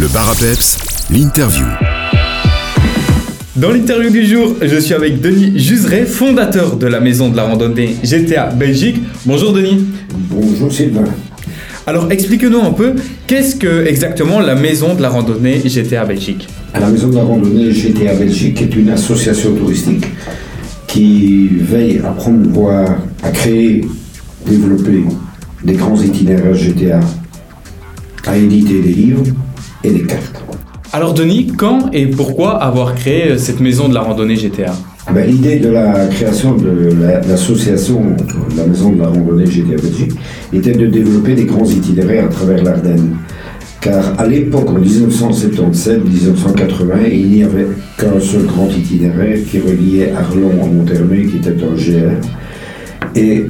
Le bar à peps, l'interview. Dans l'interview du jour, je suis avec Denis Juseret, fondateur de la maison de la randonnée GTA Belgique. Bonjour Denis. Bonjour Sylvain. Alors explique-nous un peu, qu'est-ce que exactement la maison de la randonnée GTA Belgique? La maison de la randonnée GTA Belgique est une association touristique qui veille à promouvoir, à créer, développer des grands itinéraires GTA, à éditer des livres et des cartes. Alors Denis, quand et pourquoi avoir créé cette maison de la randonnée GTA ben, L'idée de la création de la- l'association la maison de la randonnée GTA Belgique était de développer des grands itinéraires à travers l'Ardenne. Car à l'époque, en 1977-1980, il n'y avait qu'un seul grand itinéraire qui reliait Arlon à Monthermé, qui était un GR. Et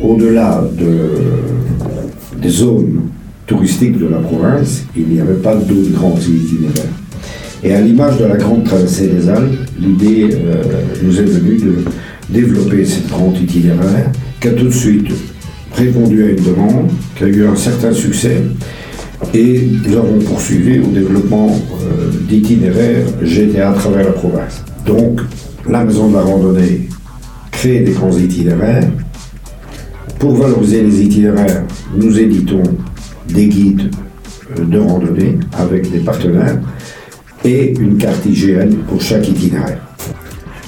au-delà de- des zones touristiques de la province, il n'y avait pas d'autres grands itinéraires. Et à l'image de la grande traversée des Alpes, l'idée euh, nous est venue de développer cette grande itinéraire qui a tout de suite répondu à une demande, qui a eu un certain succès. Et nous avons poursuivi au développement euh, d'itinéraires GTA à travers la province. Donc, la maison de la randonnée crée des grands itinéraires. Pour valoriser les itinéraires, nous éditons des guides euh, de randonnée avec des partenaires et une carte IGN pour chaque itinéraire.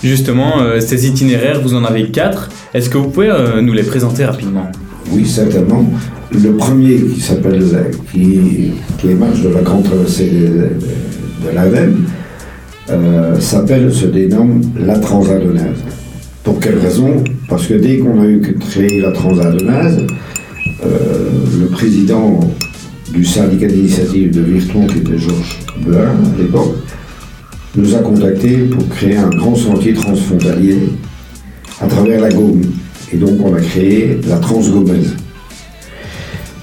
Justement, euh, ces itinéraires, vous en avez quatre. Est-ce que vous pouvez euh, nous les présenter rapidement? Oui, certainement. Le premier qui s'appelle, qui, qui émerge de la grande traversée de, de, euh, s'appelle, se dénomme la Transadonaise. Pour quelle raison? Parce que dès qu'on a eu créé la Transadonaise, le président du syndicat d'initiative de Virton, qui était Georges Bein à l'époque, nous a contactés pour créer un grand sentier transfrontalier à travers la Gaume. Et donc on a créé la Transgaumaise.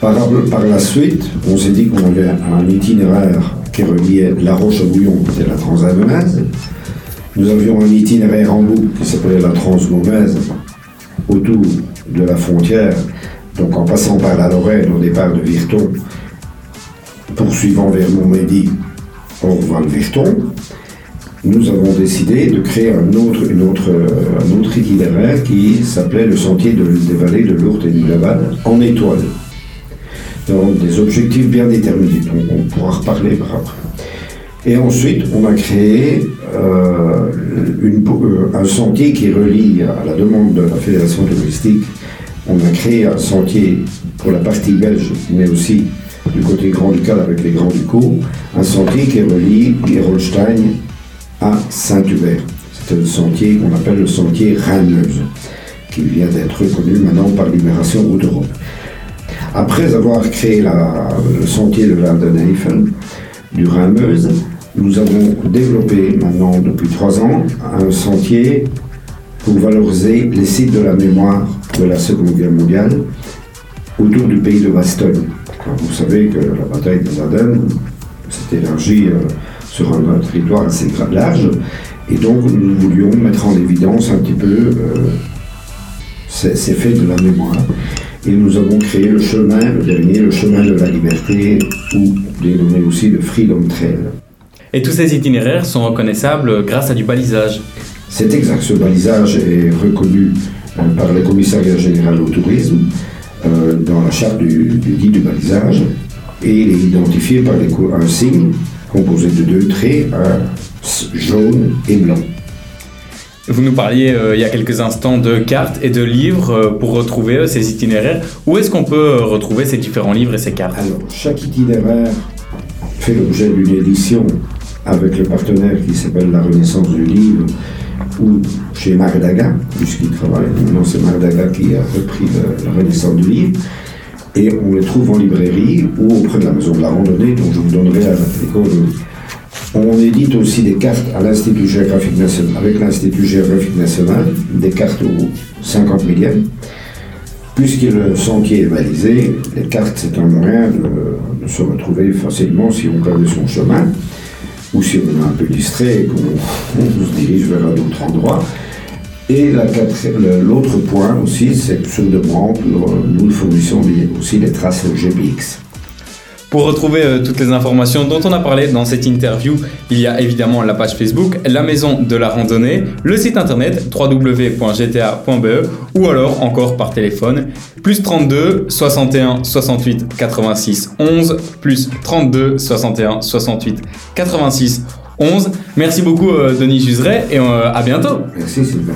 Par, par la suite, on s'est dit qu'on avait un itinéraire qui reliait La Roche-à-Bouillon, qui était la Transadonaise. Nous avions un itinéraire en boucle qui s'appelait la Transgaumaise, autour de la frontière, donc en passant par la Lorraine au départ de Virton, poursuivant vers Montmédy, Orval-Virton. Nous avons décidé de créer un autre, itinéraire qui s'appelait le sentier de- des vallées de Lourdes et du Laval en étoile. Donc des objectifs bien déterminés, on pourra reparler par après. Et ensuite, on a créé euh, euh, un sentier qui relie à la demande de la Fédération touristique. On a créé un sentier pour la partie belge, mais aussi du côté Grand-Ducal avec les Grands-Ducaux, un sentier qui relie Gerolstein à Saint-Hubert. C'est le sentier qu'on appelle le sentier Rhin-Meuse, qui vient d'être reconnu maintenant par Libération Route d'Europe. Après avoir créé le sentier de Waldenheifel, du Rhin-Meuse, nous avons développé maintenant depuis trois ans un sentier pour valoriser les sites de la mémoire de la Seconde Guerre mondiale autour du pays de Bastogne. Vous savez que la bataille des Ardennes s'est élargie euh, sur un, territoire assez large et donc nous voulions mettre en évidence un petit peu euh, ces, ces faits de la mémoire. Et nous avons créé le chemin, le dernier, le chemin de la liberté, ou dénommé aussi le Freedom Trail. Et tous ces itinéraires sont reconnaissables grâce à du balisage. C'est exact, ce balisage est reconnu euh, par le commissariat général au tourisme euh, dans la charte du, du guide du balisage et il est identifié par un signe composé de deux traits, un jaune et blanc. Vous nous parliez euh, il y a quelques instants de cartes et de livres euh, pour retrouver ces itinéraires. Où est-ce qu'on peut retrouver ces différents livres et ces cartes? Alors, chaque itinéraire fait l'objet d'une édition avec le partenaire qui s'appelle La Renaissance du Livre ou chez Mardaga, puisqu'il travaille. Maintenant, c'est Mardaga qui a repris le- la Renaissance du Livre. Et on les trouve en librairie ou auprès de la Maison de la Randonnée, dont je vous donnerai les coordonnées. On édite aussi des cartes à l'Institut géographique national, avec l'Institut géographique national, des cartes aux 50 millièmes. Puisque le sentier est balisé, les cartes, c'est un moyen de, se retrouver facilement si on perd son chemin ou si on est un peu distrait et qu'on on se dirige vers un autre endroit. Et l'autre point aussi, c'est que sur demande, nous nous fournissons aussi des traces GPX. Pour retrouver euh, toutes les informations dont on a parlé dans cette interview, il y a évidemment la page Facebook, la maison de la randonnée, le site internet www.gta.be ou alors encore par téléphone plus 32 61 68 86 11 plus 32 61 68 86 11. Merci beaucoup euh, Denis Juseret et euh, à bientôt. Merci Sylvain.